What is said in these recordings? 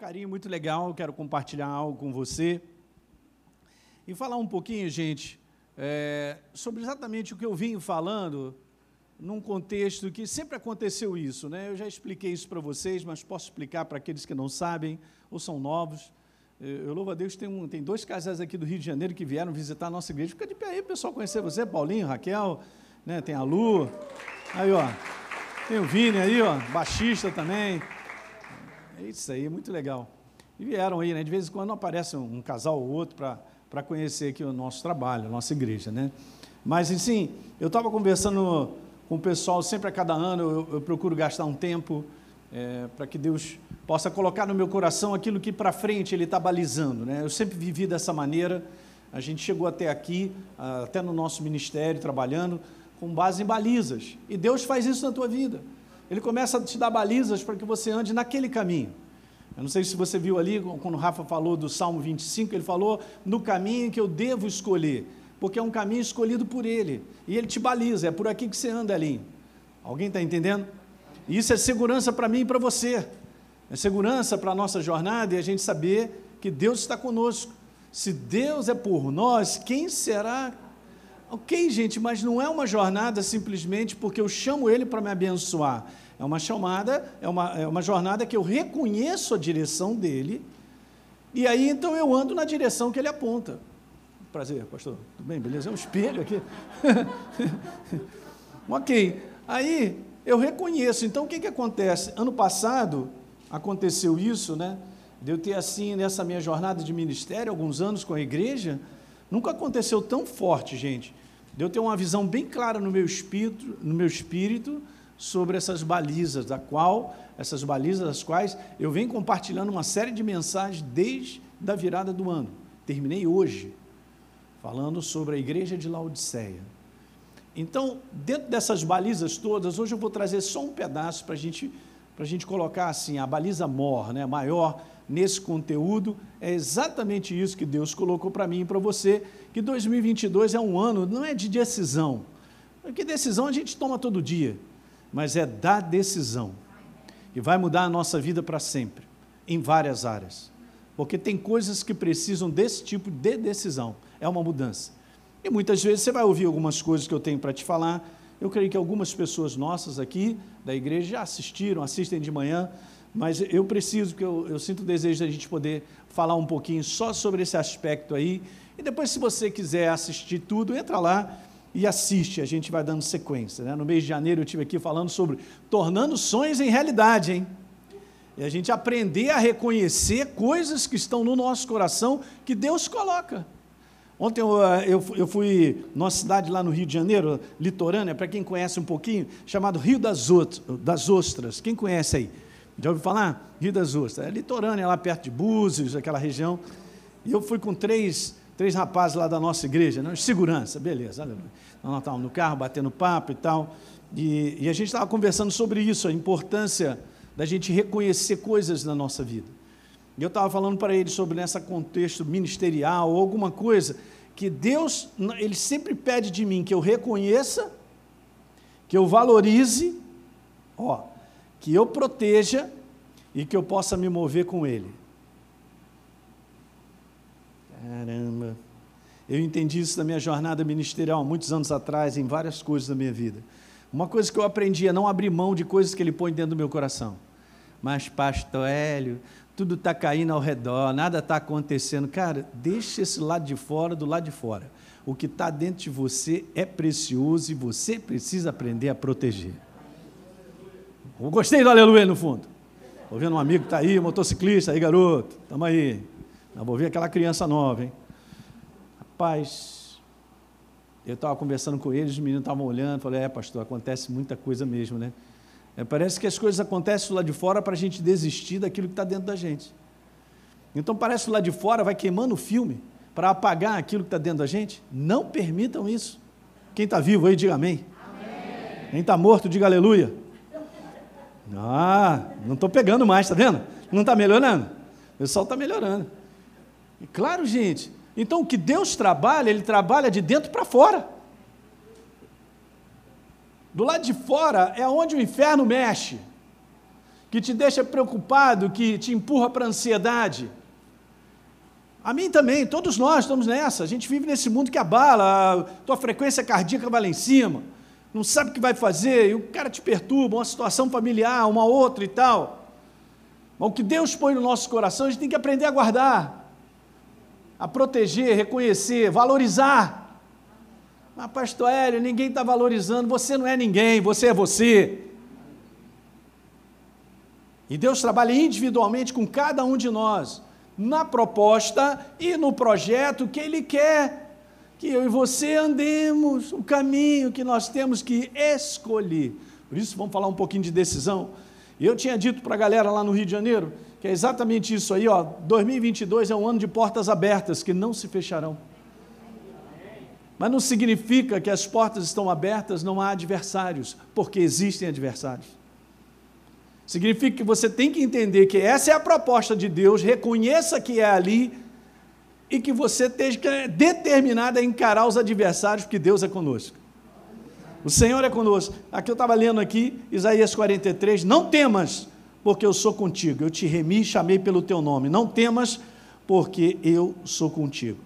carinho muito legal, quero compartilhar algo com você e falar um pouquinho, gente, é, sobre exatamente o que eu vim falando num contexto que sempre aconteceu isso, né? Eu já expliquei isso para vocês, mas posso explicar para aqueles que não sabem ou são novos. Eu louvo a Deus, tem, um, tem dois casais aqui do Rio de Janeiro que vieram visitar a nossa igreja. Fica de pé aí, pessoal, conhecer você, Paulinho, Raquel, né? Tem a Lu, aí, ó. Tem o Vini aí, ó, baixista também. É isso aí, muito legal. E vieram aí, né? De vez em quando aparece um, um casal ou outro para conhecer aqui o nosso trabalho, a nossa igreja, né? Mas, assim, eu estava conversando com o pessoal, sempre a cada ano eu, eu procuro gastar um tempo é, para que Deus possa colocar no meu coração aquilo que para frente Ele está balizando, né? Eu sempre vivi dessa maneira, a gente chegou até aqui, até no nosso ministério, trabalhando, com base em balizas. E Deus faz isso na tua vida. Ele começa a te dar balizas para que você ande naquele caminho. Eu não sei se você viu ali, quando o Rafa falou do Salmo 25, ele falou no caminho que eu devo escolher, porque é um caminho escolhido por Ele, e Ele te baliza, é por aqui que você anda ali. Alguém está entendendo? E isso é segurança para mim e para você, é segurança para a nossa jornada e a gente saber que Deus está conosco. Se Deus é por nós, quem será Ok, gente, mas não é uma jornada simplesmente porque eu chamo Ele para me abençoar. É uma chamada, é uma, é uma jornada que eu reconheço a direção dele, e aí então eu ando na direção que ele aponta. Prazer, pastor. Tudo bem? Beleza? É um espelho aqui. ok. Aí eu reconheço. Então o que, que acontece? Ano passado aconteceu isso, né? De eu ter assim, nessa minha jornada de ministério, alguns anos com a igreja, nunca aconteceu tão forte, gente de eu ter uma visão bem clara no meu espírito, no meu espírito sobre essas balizas, da qual essas balizas das quais eu venho compartilhando uma série de mensagens desde a virada do ano. Terminei hoje falando sobre a igreja de Laodiceia. Então, dentro dessas balizas todas, hoje eu vou trazer só um pedaço para gente, a gente colocar assim, a baliza mor, né, maior nesse conteúdo, é exatamente isso que Deus colocou para mim e para você, que 2022 é um ano, não é de decisão, porque decisão a gente toma todo dia, mas é da decisão, e vai mudar a nossa vida para sempre, em várias áreas, porque tem coisas que precisam desse tipo de decisão, é uma mudança. E muitas vezes você vai ouvir algumas coisas que eu tenho para te falar, eu creio que algumas pessoas nossas aqui da igreja já assistiram, assistem de manhã, mas eu preciso, porque eu, eu sinto o desejo da gente poder falar um pouquinho só sobre esse aspecto aí. E depois, se você quiser assistir tudo, entra lá e assiste, a gente vai dando sequência. Né? No mês de janeiro eu estive aqui falando sobre tornando sonhos em realidade, hein? E a gente aprender a reconhecer coisas que estão no nosso coração que Deus coloca. Ontem eu, eh, eu, eu fui numa cidade lá no Rio de Janeiro, litorânea, para quem conhece um pouquinho, chamado Rio das, das Ostras. Quem conhece aí? Já ouviu falar? Rio das Ostras. É litorânea, lá perto de Búzios, aquela região. E eu fui com três, três rapazes lá da nossa igreja, né? segurança, beleza. Nós estávamos no carro, batendo papo e tal. E, e a gente estava conversando sobre isso, a importância da gente reconhecer coisas na nossa vida. E eu estava falando para eles sobre nesse contexto ministerial ou alguma coisa que Deus, Ele sempre pede de mim que eu reconheça, que eu valorize, ó, que eu proteja e que eu possa me mover com Ele. Caramba! Eu entendi isso na minha jornada ministerial, muitos anos atrás, em várias coisas da minha vida. Uma coisa que eu aprendi é não abrir mão de coisas que Ele põe dentro do meu coração. Mas, pastor Hélio, tudo está caindo ao redor, nada está acontecendo. Cara, deixa esse lado de fora do lado de fora. O que está dentro de você é precioso e você precisa aprender a proteger. Gostei do aleluia no fundo. Estou vendo um amigo que está aí, motociclista, aí garoto, estamos aí. Vou ver aquela criança nova, hein? Rapaz, eu estava conversando com eles, os meninos estavam olhando, falei, é pastor, acontece muita coisa mesmo, né? É, parece que as coisas acontecem lá de fora para a gente desistir daquilo que está dentro da gente. Então parece que lá de fora vai queimando o filme para apagar aquilo que está dentro da gente. Não permitam isso. Quem está vivo aí, diga amém. amém. Quem está morto, diga aleluia. Ah, não estou pegando mais, está vendo? Não está melhorando? O pessoal está melhorando. E claro, gente. Então, o que Deus trabalha, Ele trabalha de dentro para fora. Do lado de fora é onde o inferno mexe. que te deixa preocupado, que te empurra para a ansiedade. A mim também, todos nós estamos nessa. A gente vive nesse mundo que abala, a tua frequência cardíaca vai lá em cima, não sabe o que vai fazer, e o cara te perturba, uma situação familiar, uma outra e tal. Mas o que Deus põe no nosso coração, a gente tem que aprender a guardar, a proteger, reconhecer, valorizar. Mas, pastor Hélio, ninguém está valorizando, você não é ninguém, você é você. E Deus trabalha individualmente com cada um de nós, na proposta e no projeto que Ele quer que eu e você andemos o caminho que nós temos que escolher. Por isso, vamos falar um pouquinho de decisão. Eu tinha dito para a galera lá no Rio de Janeiro que é exatamente isso aí, ó. 2022 é um ano de portas abertas que não se fecharão. Mas não significa que as portas estão abertas, não há adversários, porque existem adversários. Significa que você tem que entender que essa é a proposta de Deus, reconheça que é ali e que você esteja determinado a encarar os adversários, porque Deus é conosco. O Senhor é conosco. Aqui eu estava lendo aqui, Isaías 43, não temas, porque eu sou contigo. Eu te remi e chamei pelo teu nome. Não temas, porque eu sou contigo.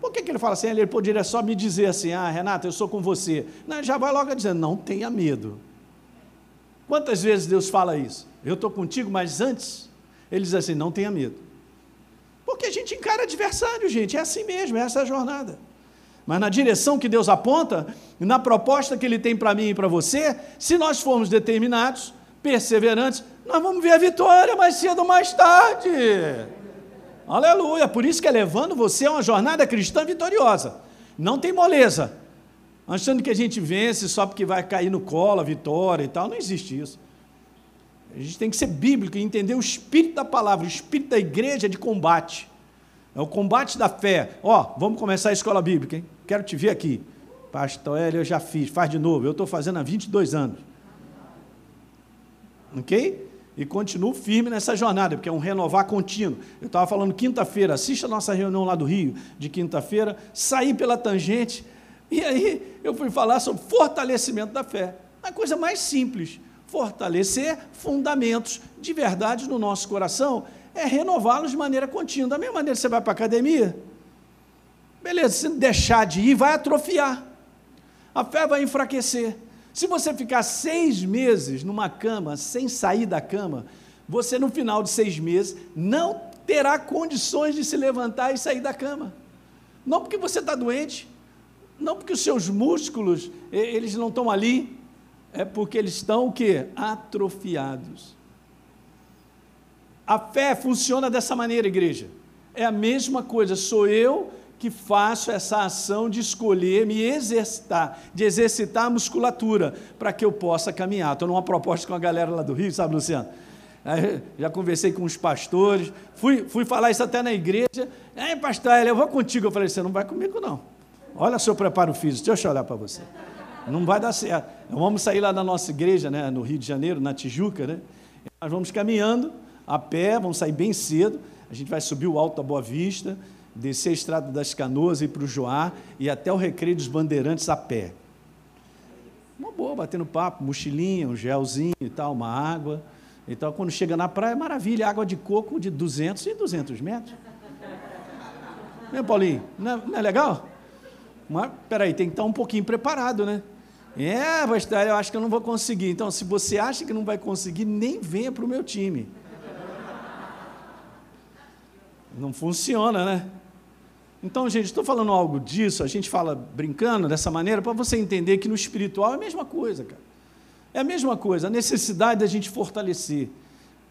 Por que, que ele fala assim? Ele poderia só me dizer assim, ah, Renata, eu sou com você. Não, já vai logo dizendo, não tenha medo. Quantas vezes Deus fala isso? Eu estou contigo, mas antes, ele diz assim: não tenha medo. Porque a gente encara adversário, gente, é assim mesmo, é essa a jornada. Mas na direção que Deus aponta, na proposta que Ele tem para mim e para você, se nós formos determinados, perseverantes, nós vamos ver a vitória mais cedo ou mais tarde. Aleluia! Por isso que é levando você a uma jornada cristã vitoriosa. Não tem moleza, achando que a gente vence só porque vai cair no colo a vitória e tal. Não existe isso. A gente tem que ser bíblico e entender o espírito da palavra, o espírito da igreja é de combate. É o combate da fé. Ó, vamos começar a escola bíblica, hein? Quero te ver aqui. Pastor Hélio, eu já fiz, faz de novo. Eu estou fazendo há 22 anos. Ok? E continuo firme nessa jornada, porque é um renovar contínuo. Eu estava falando quinta-feira, assista a nossa reunião lá do Rio, de quinta-feira, saí pela tangente, e aí eu fui falar sobre fortalecimento da fé. A coisa mais simples, fortalecer fundamentos de verdade no nosso coração, é renová-los de maneira contínua. Da mesma maneira que você vai para a academia, beleza, se deixar de ir, vai atrofiar. A fé vai enfraquecer. Se você ficar seis meses numa cama, sem sair da cama, você no final de seis meses não terá condições de se levantar e sair da cama. Não porque você está doente, não porque os seus músculos, eles não estão ali, é porque eles estão o quê? Atrofiados. A fé funciona dessa maneira, igreja. É a mesma coisa, sou eu que faço essa ação de escolher me exercitar, de exercitar a musculatura, para que eu possa caminhar. Estou numa proposta com a galera lá do Rio, sabe, Luciano? já conversei com os pastores, fui, fui falar isso até na igreja. Ei, pastor, eu vou contigo. Eu falei, você não vai comigo, não. Olha seu preparo físico, deixa eu olhar para você. Não vai dar certo. Vamos sair lá da nossa igreja, né, no Rio de Janeiro, na Tijuca, né? Nós vamos caminhando a pé, vamos sair bem cedo. A gente vai subir o Alto da Boa Vista, descer a Estrada das Canoas, ir para o Joá e até o Recreio dos Bandeirantes a pé. Uma boa, batendo papo, mochilinha, um gelzinho e tal, uma água. Então, quando chega na praia, maravilha, água de coco de 200 e 200 metros. Né, Paulinho? Não é, não é legal? Mas, peraí, tem que estar um pouquinho preparado, né? É, pastor, eu acho que eu não vou conseguir. Então, se você acha que não vai conseguir, nem venha para o meu time. Não funciona, né? Então, gente, estou falando algo disso, a gente fala brincando dessa maneira, para você entender que no espiritual é a mesma coisa, cara. É a mesma coisa, a necessidade da gente fortalecer,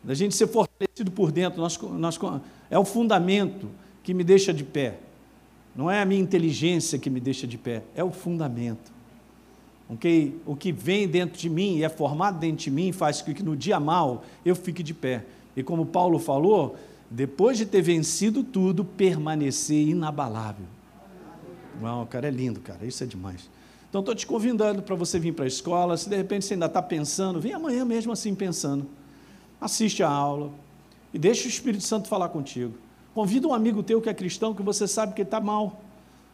da gente ser fortalecido por dentro, nós, nós, é o fundamento que me deixa de pé. Não é a minha inteligência que me deixa de pé, é o fundamento. Okay? O que vem dentro de mim e é formado dentro de mim faz com que no dia mal eu fique de pé. E como Paulo falou, depois de ter vencido tudo, permanecer inabalável. Uau, cara é lindo, cara, isso é demais. Então estou te convidando para você vir para a escola. Se de repente você ainda está pensando, vem amanhã mesmo assim pensando. Assiste a aula e deixa o Espírito Santo falar contigo. Convida um amigo teu que é cristão, que você sabe que está mal.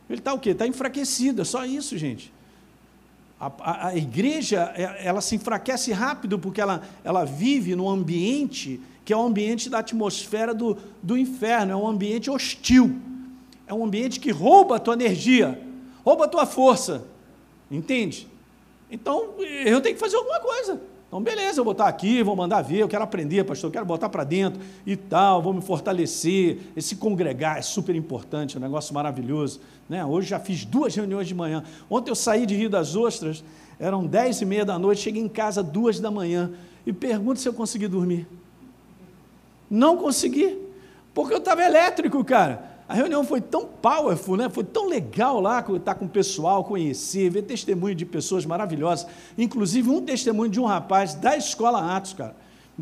Ele está o quê? Está enfraquecido, é só isso, gente. A, a, a, igreja, é, ela se enfraquece rápido porque ela, ela vive num ambiente que é o ambiente da atmosfera do, do inferno, é um ambiente hostil, é um ambiente que rouba a tua energia, rouba a tua força, entende? Então, eu tenho que fazer alguma coisa. Então, beleza, eu vou estar aqui, vou mandar ver, eu quero aprender, pastor, eu quero botar para dentro e tal, vou me fortalecer. Esse congregar é super importante, é um negócio maravilhoso. Né? Hoje já fiz duas reuniões de manhã. Ontem eu saí de Rio das Ostras, eram dez e meia da noite, cheguei em casa duas da manhã e pergunto se eu consegui dormir. Não consegui, porque eu estava elétrico, cara. A reunião foi tão powerful, né? foi tão legal lá estar com o pessoal, conhecer, ver testemunho de pessoas maravilhosas. Inclusive, um testemunho de um rapaz da escola Atos, cara.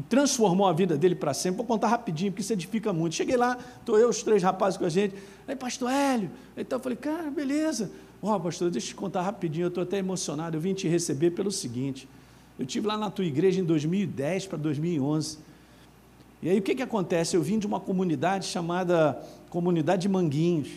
Transformou a vida dele para sempre. Vou contar rapidinho, porque isso edifica muito. Cheguei lá, estou eu, os três rapazes com a gente. Aí, pastor Hélio. Então, eu falei, cara, beleza. Ó, oh, pastor, deixa eu te contar rapidinho, eu estou até emocionado. Eu vim te receber pelo seguinte: eu tive lá na tua igreja em 2010 para 2011. E aí o que, que acontece? Eu vim de uma comunidade chamada Comunidade de Manguinhos.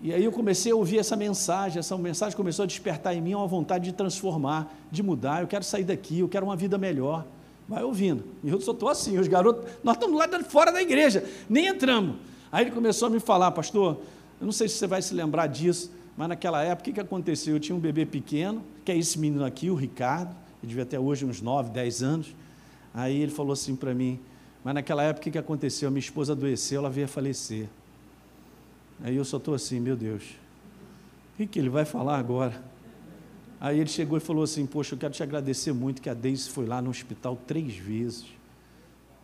E aí eu comecei a ouvir essa mensagem, essa mensagem começou a despertar em mim uma vontade de transformar, de mudar, eu quero sair daqui, eu quero uma vida melhor. Vai ouvindo. E eu só estou assim, os garotos, nós estamos lá fora da igreja, nem entramos. Aí ele começou a me falar, pastor, eu não sei se você vai se lembrar disso, mas naquela época, o que, que aconteceu? Eu tinha um bebê pequeno, que é esse menino aqui, o Ricardo, ele devia ter hoje uns 9, 10 anos. Aí ele falou assim para mim, mas naquela época, o que aconteceu? Minha esposa adoeceu, ela veio a falecer. Aí eu só estou assim, meu Deus, o que, ele vai falar agora? Aí ele chegou e falou assim: Poxa, eu quero te agradecer muito que a Deise foi lá no hospital três vezes.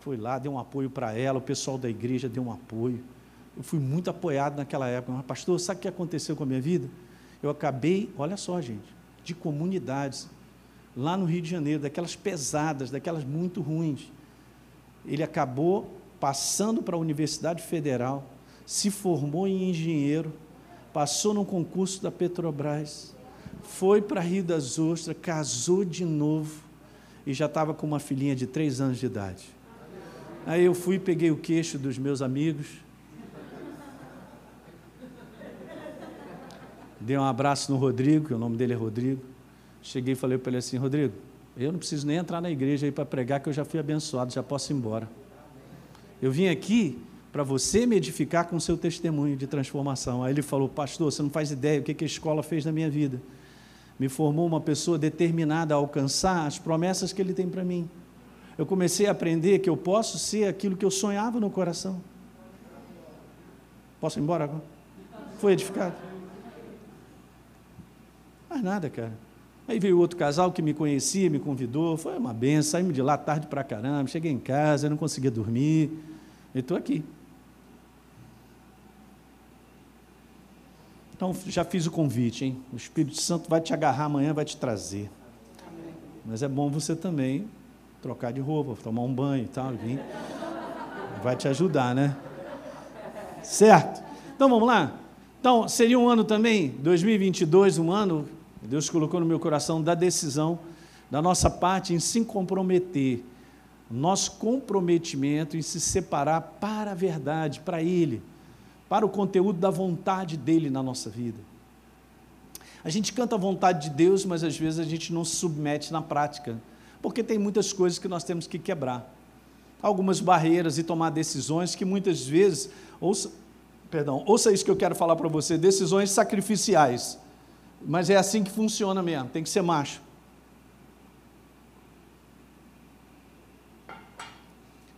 Foi lá, deu um apoio para ela, o pessoal da igreja deu um apoio. Eu fui muito apoiado naquela época. Mas, pastor, sabe o que aconteceu com a minha vida? Eu acabei, olha só, gente, de comunidades lá no Rio de Janeiro, daquelas pesadas, daquelas muito ruins ele acabou passando para a Universidade Federal, se formou em engenheiro, passou no concurso da Petrobras, foi para Rio das Ostras, casou de novo e já estava com uma filhinha de três anos de idade. Aí eu fui, peguei o queixo dos meus amigos, dei um abraço no Rodrigo, que o nome dele é Rodrigo. Cheguei e falei para ele assim: Rodrigo, eu não preciso nem entrar na igreja aí para pregar, que eu já fui abençoado, já posso ir embora. Eu vim aqui para você me edificar com o seu testemunho de transformação. Aí ele falou, pastor, você não faz ideia o que, que a escola fez na minha vida. Me formou uma pessoa determinada a alcançar as promessas que ele tem para mim. Eu comecei a aprender que eu posso ser aquilo que eu sonhava no coração. Posso ir embora agora? Foi edificado? Mais nada, cara. Aí veio outro casal que me conhecia, me convidou, foi uma benção, saímos de lá tarde para caramba, cheguei em casa, não conseguia dormir, e estou aqui. Então, já fiz o convite, hein? O Espírito Santo vai te agarrar amanhã, vai te trazer. Mas é bom você também trocar de roupa, tomar um banho e tal, vir. Vai te ajudar, né? Certo? Então, vamos lá? Então, seria um ano também, 2022, um ano Deus colocou no meu coração da decisão da nossa parte em se comprometer, nosso comprometimento em se separar para a verdade, para Ele, para o conteúdo da vontade dEle na nossa vida. A gente canta a vontade de Deus, mas às vezes a gente não se submete na prática, porque tem muitas coisas que nós temos que quebrar. Algumas barreiras e tomar decisões que muitas vezes, ouça, perdão, ouça isso que eu quero falar para você, decisões sacrificiais mas é assim que funciona mesmo, tem que ser macho.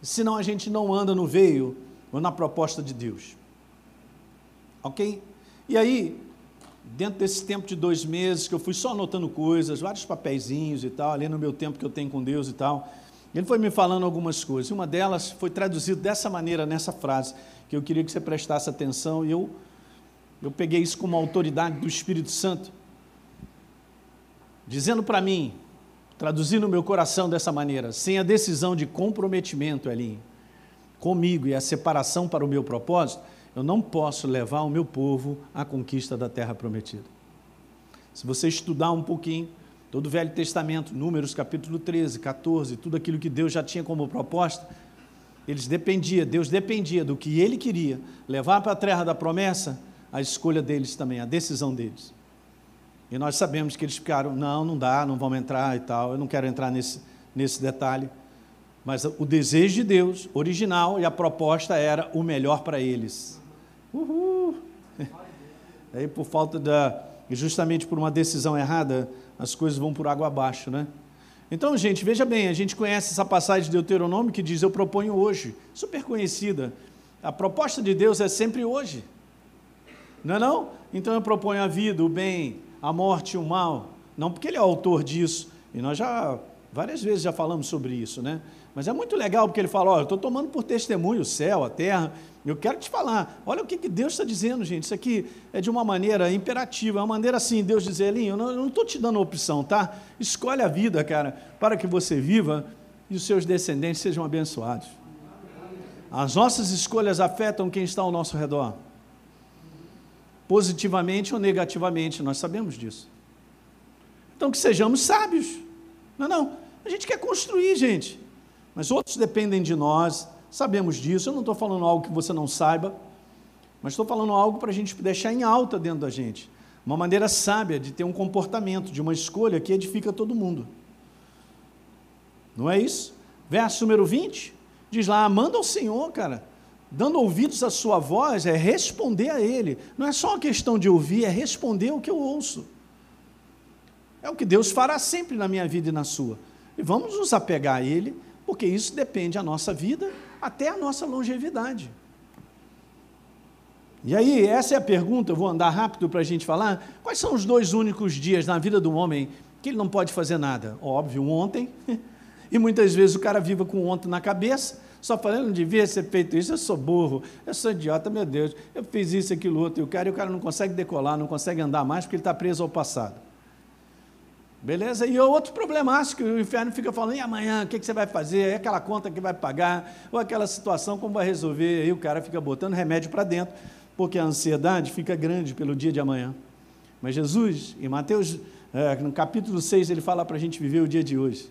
Senão a gente não anda no veio ou na proposta de Deus. Ok? E aí, dentro desse tempo de dois meses, que eu fui só anotando coisas, vários papeizinhos e tal, ali no meu tempo que eu tenho com Deus e tal, ele foi me falando algumas coisas. Uma delas foi traduzida dessa maneira, nessa frase, que eu queria que você prestasse atenção, e eu eu peguei isso como autoridade do Espírito Santo, dizendo para mim, traduzindo o meu coração dessa maneira, sem a decisão de comprometimento, ali comigo e a separação para o meu propósito, eu não posso levar o meu povo à conquista da terra prometida. Se você estudar um pouquinho, todo o Velho Testamento, Números capítulo 13, 14, tudo aquilo que Deus já tinha como proposta, eles dependia, Deus dependia do que ele queria, levar para a terra da promessa, a escolha deles também, a decisão deles. E nós sabemos que eles ficaram, não, não dá, não vamos entrar e tal. Eu não quero entrar nesse, nesse detalhe. Mas o desejo de Deus, original, e a proposta era o melhor para eles. Uhul! Aí, por falta da. justamente por uma decisão errada, as coisas vão por água abaixo, né? Então, gente, veja bem, a gente conhece essa passagem de Deuteronômio que diz: Eu proponho hoje, super conhecida. A proposta de Deus é sempre hoje. Não é não? Então eu proponho a vida, o bem, a morte e o mal. Não porque ele é autor disso, e nós já várias vezes já falamos sobre isso, né? Mas é muito legal porque ele fala: olha, eu estou tomando por testemunho o céu, a terra. Eu quero te falar, olha o que, que Deus está dizendo, gente. Isso aqui é de uma maneira imperativa, é uma maneira assim, Deus dizer, Elinho, eu não estou te dando opção, tá? Escolhe a vida, cara, para que você viva e os seus descendentes sejam abençoados. As nossas escolhas afetam quem está ao nosso redor positivamente ou negativamente, nós sabemos disso. Então que sejamos sábios. Não, não. A gente quer construir, gente. Mas outros dependem de nós, sabemos disso. Eu não estou falando algo que você não saiba, mas estou falando algo para a gente deixar em alta dentro da gente. Uma maneira sábia de ter um comportamento, de uma escolha que edifica todo mundo. Não é isso? Verso número 20, diz lá: manda ao Senhor, cara dando ouvidos à sua voz, é responder a Ele. Não é só uma questão de ouvir, é responder o que eu ouço. É o que Deus fará sempre na minha vida e na sua. E vamos nos apegar a Ele, porque isso depende da nossa vida até a nossa longevidade. E aí, essa é a pergunta, eu vou andar rápido para a gente falar. Quais são os dois únicos dias na vida do homem que ele não pode fazer nada? Óbvio, ontem. E muitas vezes o cara vive com ontem na cabeça só falando, não devia ser feito isso, eu sou burro, eu sou idiota, meu Deus, eu fiz isso, aquilo, outro, e o cara, e o cara não consegue decolar, não consegue andar mais porque ele está preso ao passado. Beleza? E outro problemático, o inferno fica falando, e amanhã, o que, que você vai fazer? É aquela conta que vai pagar, ou aquela situação, como vai resolver? Aí o cara fica botando remédio para dentro, porque a ansiedade fica grande pelo dia de amanhã. Mas Jesus, em Mateus, é, no capítulo 6, ele fala para a gente viver o dia de hoje.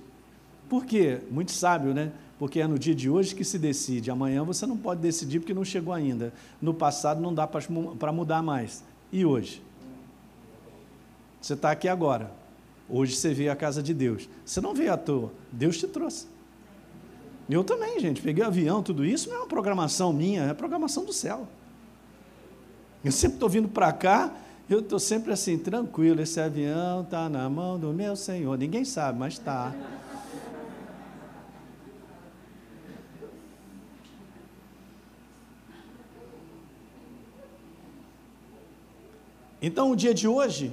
Por quê? Muito sábio, né? porque é no dia de hoje que se decide. Amanhã você não pode decidir porque não chegou ainda. No passado não dá para mudar mais. E hoje? Você está aqui agora. Hoje você veio à casa de Deus. Você não veio à toa. Deus te trouxe. Eu também, gente. Peguei avião, tudo isso não é uma programação minha, é programação do céu. Eu sempre estou vindo para cá, eu estou sempre assim, tranquilo. Esse avião está na mão do meu Senhor. Ninguém sabe, mas está. Então, o dia de hoje,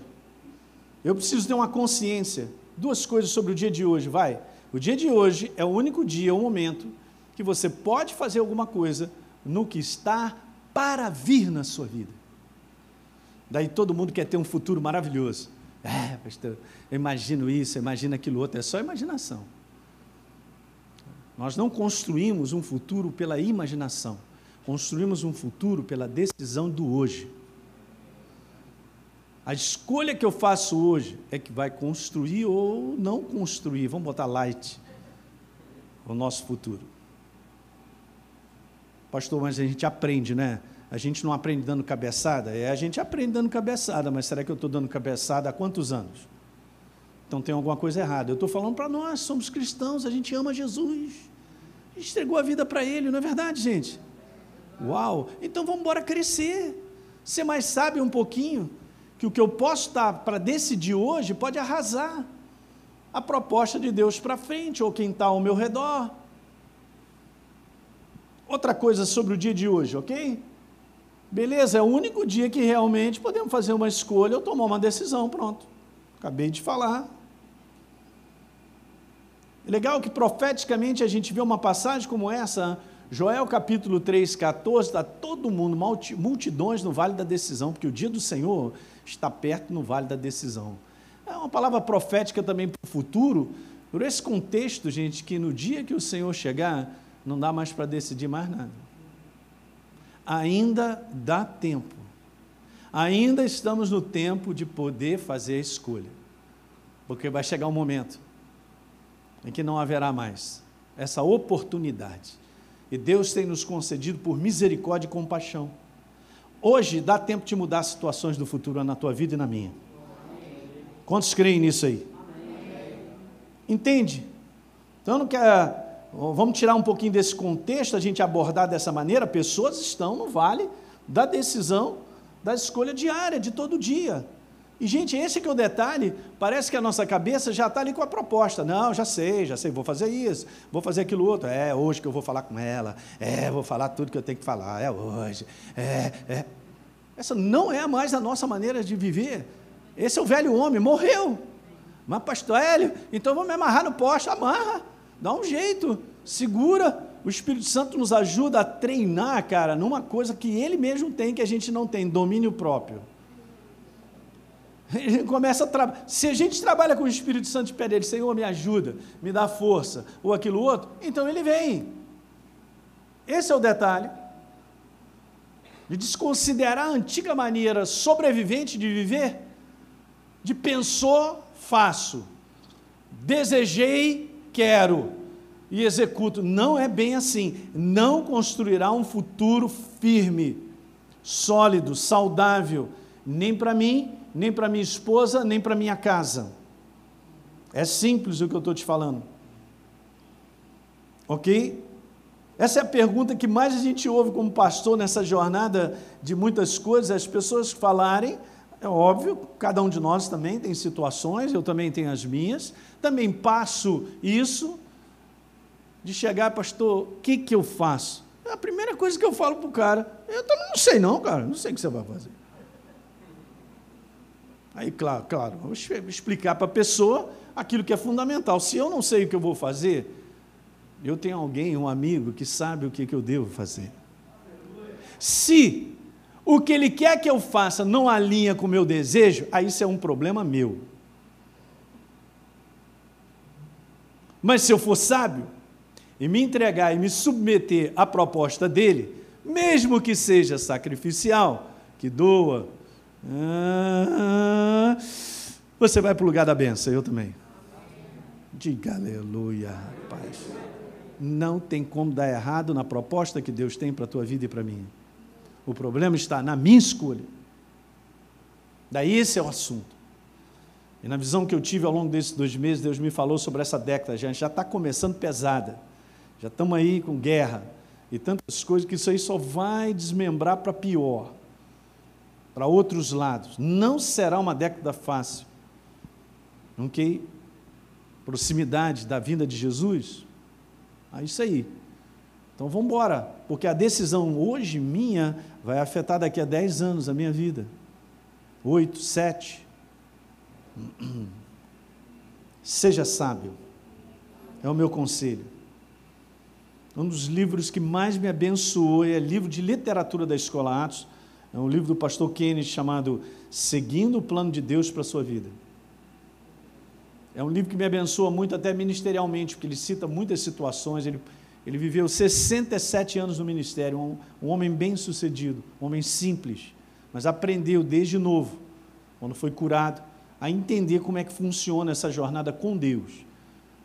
eu preciso ter uma consciência. Duas coisas sobre o dia de hoje, vai. O dia de hoje é o único dia, o momento, que você pode fazer alguma coisa no que está para vir na sua vida. Daí todo mundo quer ter um futuro maravilhoso. É, pastor, eu imagino isso, eu imagino aquilo outro, é só imaginação. Nós não construímos um futuro pela imaginação, construímos um futuro pela decisão do hoje. A escolha que eu faço hoje é que vai construir ou não construir, vamos botar light, o nosso futuro. Pastor, mas a gente aprende, né? A gente não aprende dando cabeçada? É, a gente aprende dando cabeçada, mas será que eu estou dando cabeçada há quantos anos? Então tem alguma coisa errada. Eu estou falando para nós, somos cristãos, a gente ama Jesus. A gente entregou a vida para Ele, não é verdade, gente? Uau! Então vamos embora crescer, ser mais sábio um pouquinho que o que eu posso dar para decidir hoje pode arrasar a proposta de Deus para frente, ou quem está ao meu redor. Outra coisa sobre o dia de hoje, ok? Beleza, é o único dia que realmente podemos fazer uma escolha ou tomar uma decisão, pronto. Acabei de falar. É legal que profeticamente a gente vê uma passagem como essa, Joel capítulo 3, 14, está todo mundo, multidões no vale da decisão, porque o dia do Senhor está perto no vale da decisão. É uma palavra profética também para o futuro, por esse contexto, gente, que no dia que o Senhor chegar, não dá mais para decidir mais nada. Ainda dá tempo. Ainda estamos no tempo de poder fazer a escolha. Porque vai chegar um momento em que não haverá mais essa oportunidade. E Deus tem nos concedido por misericórdia e compaixão Hoje dá tempo de mudar as situações do futuro na tua vida e na minha. Quantos creem nisso aí? Entende? Então não quer. Vamos tirar um pouquinho desse contexto, a gente abordar dessa maneira. Pessoas estão no vale da decisão, da escolha diária, de todo dia. E, gente, esse que é o detalhe. Parece que a nossa cabeça já está ali com a proposta. Não, já sei, já sei, vou fazer isso, vou fazer aquilo outro. É hoje que eu vou falar com ela. É, vou falar tudo que eu tenho que falar. É hoje. É, é. Essa não é mais a nossa maneira de viver. Esse é o velho homem, morreu. Mas, pastor Hélio, então vou me amarrar no poste. Amarra, dá um jeito, segura. O Espírito Santo nos ajuda a treinar, cara, numa coisa que ele mesmo tem, que a gente não tem, domínio próprio. Ele começa a trabalhar. Se a gente trabalha com o Espírito Santo e pede ele, Senhor, me ajuda, me dá força, ou aquilo outro, então ele vem. Esse é o detalhe. De desconsiderar a antiga maneira sobrevivente de viver, de pensou, faço, desejei, quero e executo. Não é bem assim. Não construirá um futuro firme, sólido, saudável, nem para mim, nem para minha esposa, nem para minha casa. É simples o que eu estou te falando. Ok? Essa é a pergunta que mais a gente ouve como pastor nessa jornada de muitas coisas, as pessoas falarem, é óbvio, cada um de nós também tem situações, eu também tenho as minhas, também passo isso, de chegar, pastor, o que, que eu faço? É a primeira coisa que eu falo para o cara, eu também não sei não, cara, não sei o que você vai fazer. Aí, claro, claro, vou explicar para a pessoa aquilo que é fundamental. Se eu não sei o que eu vou fazer, eu tenho alguém, um amigo, que sabe o que, que eu devo fazer. Se o que ele quer que eu faça não alinha com o meu desejo, aí isso é um problema meu. Mas se eu for sábio e me entregar e me submeter à proposta dele, mesmo que seja sacrificial, que doa, ah, você vai para o lugar da benção, eu também. Diga aleluia, rapaz. Não tem como dar errado na proposta que Deus tem para a tua vida e para mim. O problema está na minha escolha. Daí esse é o assunto. E na visão que eu tive ao longo desses dois meses, Deus me falou sobre essa década. Já está começando pesada. Já estamos aí com guerra e tantas coisas que isso aí só vai desmembrar para pior para outros lados. Não será uma década fácil. Ok? Proximidade da vinda de Jesus. É isso aí. Então vamos embora, porque a decisão hoje minha vai afetar daqui a 10 anos a minha vida. Oito, sete. Seja sábio. É o meu conselho. Um dos livros que mais me abençoou é livro de literatura da Escola Atos, é um livro do pastor Kennedy chamado Seguindo o Plano de Deus para a Sua Vida. É um livro que me abençoa muito, até ministerialmente, porque ele cita muitas situações. Ele, ele viveu 67 anos no ministério, um, um homem bem sucedido, um homem simples, mas aprendeu desde novo, quando foi curado, a entender como é que funciona essa jornada com Deus.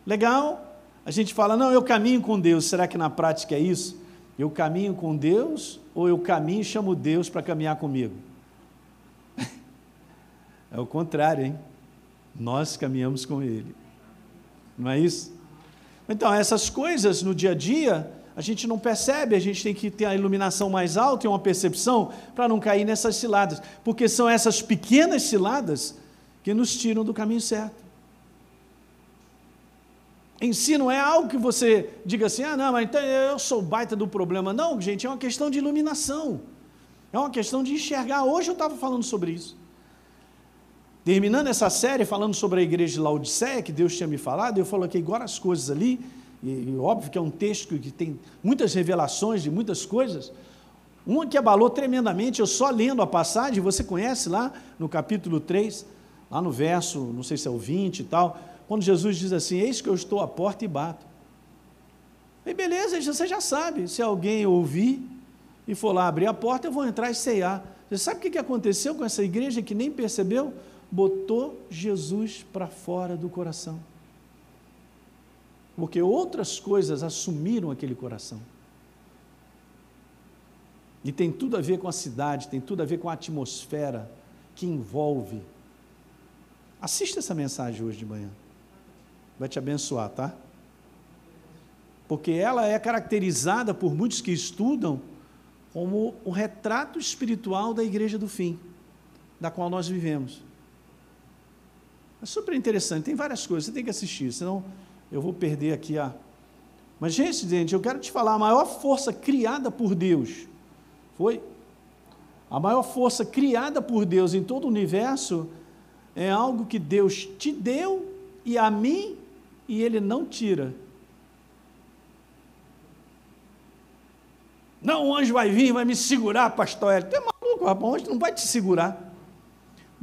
Legal? A gente fala, não, eu caminho com Deus, será que na prática é isso? Eu caminho com Deus ou eu caminho e chamo Deus para caminhar comigo? É o contrário, hein? Nós caminhamos com Ele. Não é isso? Então, essas coisas no dia a dia, a gente não percebe, a gente tem que ter a iluminação mais alta e uma percepção para não cair nessas ciladas, porque são essas pequenas ciladas que nos tiram do caminho certo. Em si não é algo que você diga assim, ah, não, mas então eu sou baita do problema. Não, gente, é uma questão de iluminação. É uma questão de enxergar. Hoje eu estava falando sobre isso. Terminando essa série, falando sobre a igreja de Laodiceia, que Deus tinha me falado, eu coloquei agora as coisas ali, e, e óbvio que é um texto que tem muitas revelações de muitas coisas. Uma que abalou tremendamente, eu só lendo a passagem, você conhece lá no capítulo 3, lá no verso, não sei se é o 20 e tal, quando Jesus diz assim: Eis que eu estou à porta e bato. E beleza, você já sabe, se alguém ouvir e for lá abrir a porta, eu vou entrar e ceiar. Você sabe o que aconteceu com essa igreja que nem percebeu? Botou Jesus para fora do coração. Porque outras coisas assumiram aquele coração. E tem tudo a ver com a cidade, tem tudo a ver com a atmosfera que envolve Assista essa mensagem hoje de manhã. Vai te abençoar, tá? Porque ela é caracterizada por muitos que estudam como o retrato espiritual da igreja do fim, da qual nós vivemos. É super interessante, tem várias coisas, você tem que assistir, senão eu vou perder aqui a. Mas, gente, gente, eu quero te falar, a maior força criada por Deus foi a maior força criada por Deus em todo o universo é algo que Deus te deu e a mim e Ele não tira. Não, o anjo vai vir, vai me segurar, pastor Hélio. Tu é maluco, rapaz, o anjo não vai te segurar.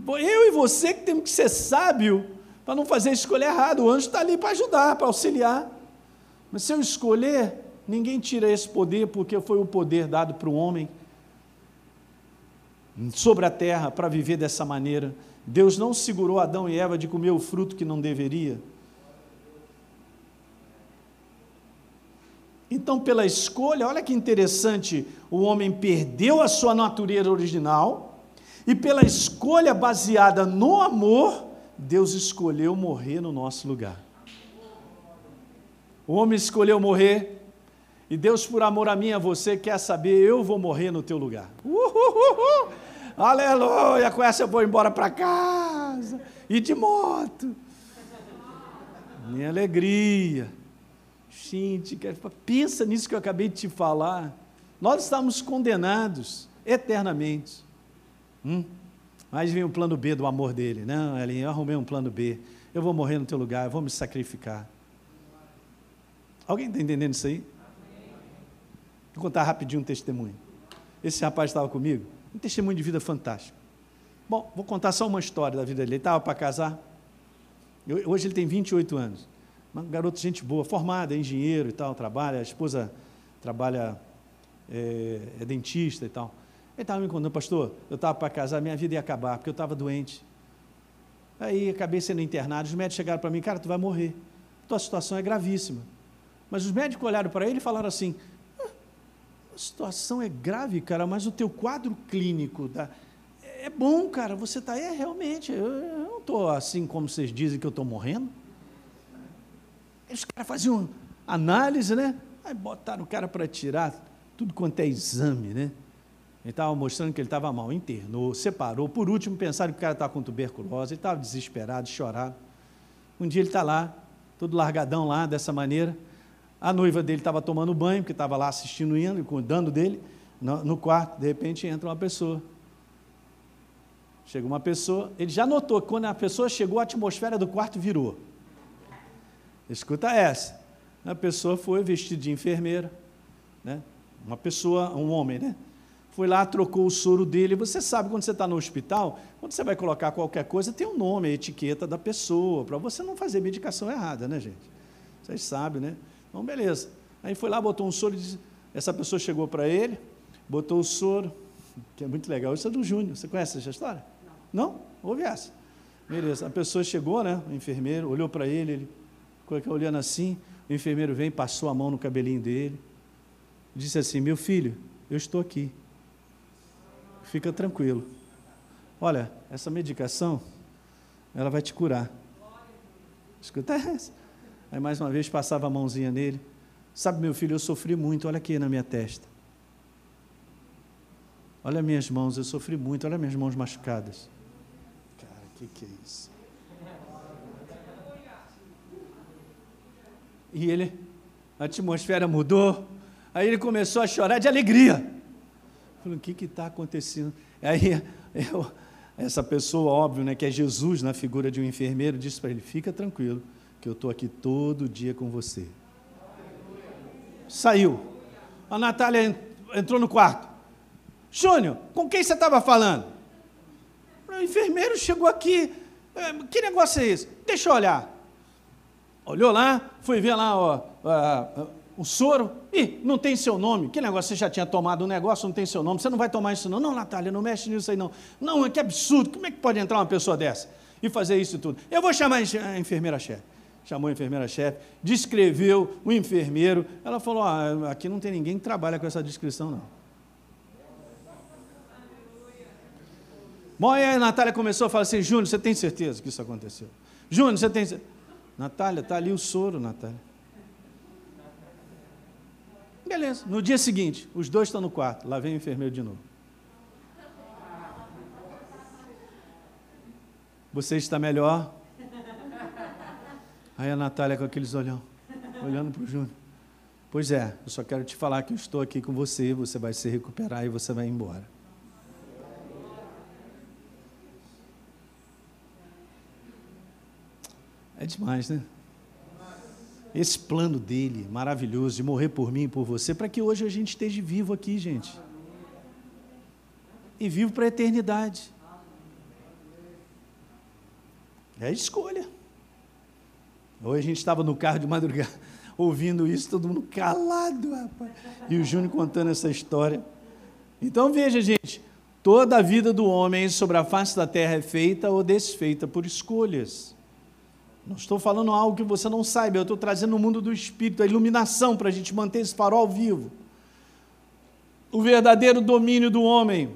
Eu e você que temos que ser sábio para não fazer escolha errada. O anjo está ali para ajudar, para auxiliar. Mas se eu escolher, ninguém tira esse poder, porque foi o poder dado para o homem sobre a terra para viver dessa maneira. Deus não segurou Adão e Eva de comer o fruto que não deveria. Então, pela escolha, olha que interessante, o homem perdeu a sua natureza original, e pela escolha baseada no amor, Deus escolheu morrer no nosso lugar. O homem escolheu morrer, e Deus, por amor a mim a você, quer saber, eu vou morrer no teu lugar. Uhul, aleluia, com essa eu vou embora para casa, e de moto. Minha alegria. Gente, pensa nisso que eu acabei de te falar. Nós estamos condenados eternamente. Hum? Mas vem o plano B do amor dele. Não, Elinho, eu arrumei um plano B. Eu vou morrer no teu lugar, eu vou me sacrificar. Alguém está entendendo isso aí? Vou contar rapidinho um testemunho. Esse rapaz estava comigo, um testemunho de vida fantástico. Bom, vou contar só uma história da vida dele. Ele estava para casar. Hoje ele tem 28 anos. Um garoto, gente boa, formada, é engenheiro e tal, trabalha, a esposa trabalha, é, é dentista e tal. Ele estava me contando, pastor, eu estava para casar, minha vida ia acabar, porque eu estava doente. Aí acabei sendo internado, os médicos chegaram para mim, cara, tu vai morrer. Tua situação é gravíssima. Mas os médicos olharam para ele e falaram assim: ah, a situação é grave, cara, mas o teu quadro clínico da, é bom, cara, você está aí, é, realmente, eu, eu não estou assim como vocês dizem que eu estou morrendo. Os caras faziam análise, né? Aí botaram o cara para tirar tudo quanto é exame, né? Ele estava mostrando que ele estava mal, internou, separou. Por último, pensaram que o cara estava com tuberculose, ele estava desesperado, chorado. Um dia ele está lá, todo largadão lá, dessa maneira. A noiva dele estava tomando banho, porque estava lá assistindo indo, cuidando dele, no, no quarto. De repente entra uma pessoa. Chega uma pessoa, ele já notou que quando a pessoa chegou, a atmosfera do quarto virou. Escuta essa. A pessoa foi vestida de enfermeira, né? uma pessoa, um homem, né? Foi lá, trocou o soro dele. Você sabe, quando você está no hospital, quando você vai colocar qualquer coisa, tem um nome, a etiqueta da pessoa, para você não fazer medicação errada, né, gente? Vocês sabem, né? Então, beleza. Aí foi lá, botou um soro, disse, essa pessoa chegou para ele, botou o soro, que é muito legal. Isso é do Júnior. Você conhece essa história? Não. Não? Ouve essa. Beleza. A pessoa chegou, né? O enfermeiro olhou para ele, ele olhando assim, o enfermeiro vem, passou a mão no cabelinho dele, disse assim: Meu filho, eu estou aqui. Fica tranquilo. Olha, essa medicação, ela vai te curar. Escuta essa. Aí mais uma vez passava a mãozinha nele. Sabe, meu filho, eu sofri muito, olha aqui na minha testa. Olha minhas mãos, eu sofri muito, olha minhas mãos machucadas. Cara, o que, que é isso? E ele, a atmosfera mudou, aí ele começou a chorar de alegria. Falei, o que está acontecendo? Aí eu, essa pessoa, óbvio, né, que é Jesus na figura de um enfermeiro, disse para ele: fica tranquilo, que eu estou aqui todo dia com você. Saiu. A Natália entrou no quarto. Júnior, com quem você estava falando? O enfermeiro chegou aqui. É, que negócio é esse? Deixa eu olhar. Olhou lá, foi ver lá ó, ó, o soro, e não tem seu nome. Que negócio? Você já tinha tomado um negócio, não tem seu nome. Você não vai tomar isso, não. Não, Natália, não mexe nisso aí, não. Não, que absurdo. Como é que pode entrar uma pessoa dessa e fazer isso tudo? Eu vou chamar a enfermeira-chefe. Chamou a enfermeira-chefe, descreveu o enfermeiro. Ela falou: aqui não tem ninguém que trabalha com essa descrição, não. Bom, aí a Natália começou a falar assim: Júnior, você tem certeza que isso aconteceu? Júnior, você tem certeza? Natália, está ali o soro, Natália. Beleza. No dia seguinte, os dois estão no quarto. Lá vem o enfermeiro de novo. Você está melhor? Aí a Natália com aqueles olhão, olhando para o Júnior. Pois é, eu só quero te falar que eu estou aqui com você, você vai se recuperar e você vai embora. É demais, né? Esse plano dele, maravilhoso, de morrer por mim e por você, para que hoje a gente esteja vivo aqui, gente. E vivo para a eternidade. É escolha. Hoje a gente estava no carro de madrugada, ouvindo isso, todo mundo calado, rapaz. E o Júnior contando essa história. Então veja, gente, toda a vida do homem sobre a face da terra é feita ou desfeita por escolhas. Não estou falando algo que você não saiba, eu estou trazendo o mundo do espírito, a iluminação para a gente manter esse farol vivo. O verdadeiro domínio do homem,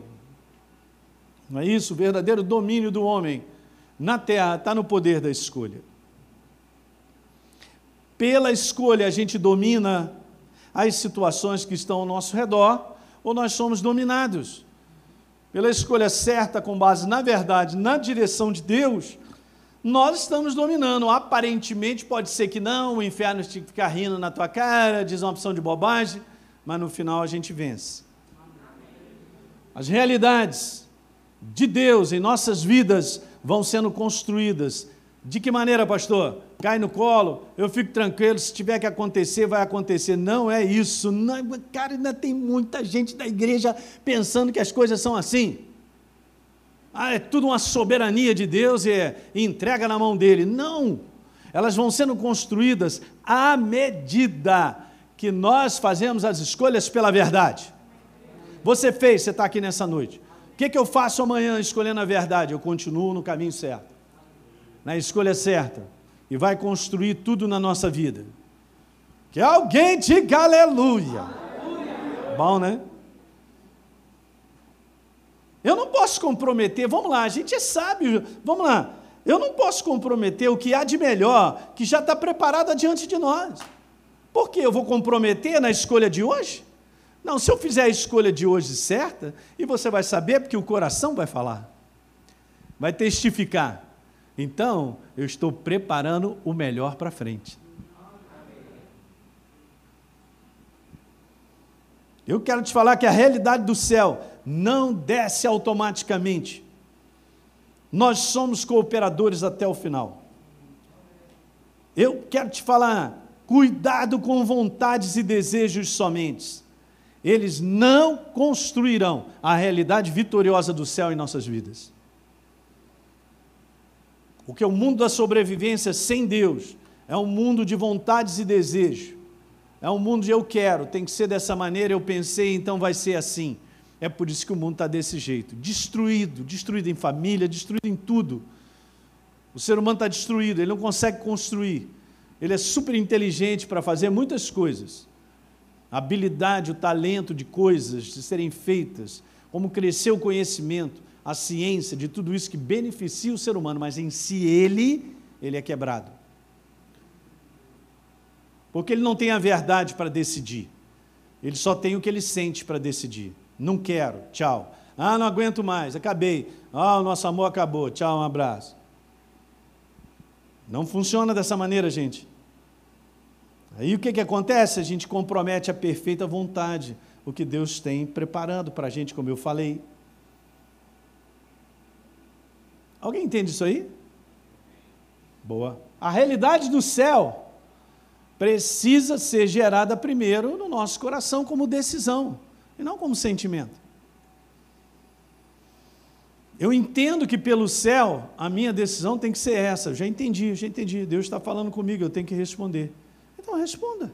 não é isso? O verdadeiro domínio do homem na terra está no poder da escolha. Pela escolha, a gente domina as situações que estão ao nosso redor, ou nós somos dominados. Pela escolha certa, com base na verdade, na direção de Deus, nós estamos dominando. Aparentemente pode ser que não, o inferno fica rindo na tua cara, diz uma opção de bobagem, mas no final a gente vence. As realidades de Deus em nossas vidas vão sendo construídas. De que maneira, pastor? Cai no colo, eu fico tranquilo, se tiver que acontecer, vai acontecer. Não é isso. Não, cara, ainda tem muita gente da igreja pensando que as coisas são assim. Ah, é tudo uma soberania de Deus e, é, entrega na mão dele. Não! Elas vão sendo construídas à medida que nós fazemos as escolhas pela verdade. Você fez, você está aqui nessa noite que, que eu faço amanhã escolhendo a verdade? Eu continuo no caminho certo, na escolha certa, e vai construir tudo na nossa vida. Que alguém diga aleluia. aleluia. Bom, né? Eu não posso comprometer, vamos lá, a gente é sábio, vamos lá. Eu não posso comprometer o que há de melhor, que já está preparado diante de nós. Por que eu vou comprometer na escolha de hoje? Não, se eu fizer a escolha de hoje certa, e você vai saber, porque o coração vai falar, vai testificar. Então, eu estou preparando o melhor para frente. Eu quero te falar que a realidade do céu não desce automaticamente. Nós somos cooperadores até o final. Eu quero te falar, cuidado com vontades e desejos somente eles não construirão a realidade vitoriosa do céu em nossas vidas. Porque o mundo da sobrevivência sem Deus é um mundo de vontades e desejos. É um mundo de eu quero, tem que ser dessa maneira, eu pensei, então vai ser assim. É por isso que o mundo está desse jeito destruído, destruído em família, destruído em tudo. O ser humano está destruído, ele não consegue construir. Ele é super inteligente para fazer muitas coisas, a habilidade, o talento de coisas de serem feitas, como crescer o conhecimento, a ciência, de tudo isso que beneficia o ser humano, mas em si ele, ele é quebrado. Porque ele não tem a verdade para decidir. Ele só tem o que ele sente para decidir. Não quero, tchau. Ah, não aguento mais, acabei. Ah, o nosso amor acabou, tchau, um abraço. Não funciona dessa maneira, gente. Aí o que, que acontece? A gente compromete a perfeita vontade, o que Deus tem preparando para a gente, como eu falei. Alguém entende isso aí? Boa. A realidade do céu precisa ser gerada primeiro no nosso coração como decisão e não como sentimento. Eu entendo que pelo céu a minha decisão tem que ser essa. Eu já entendi, já entendi. Deus está falando comigo, eu tenho que responder. Então responda.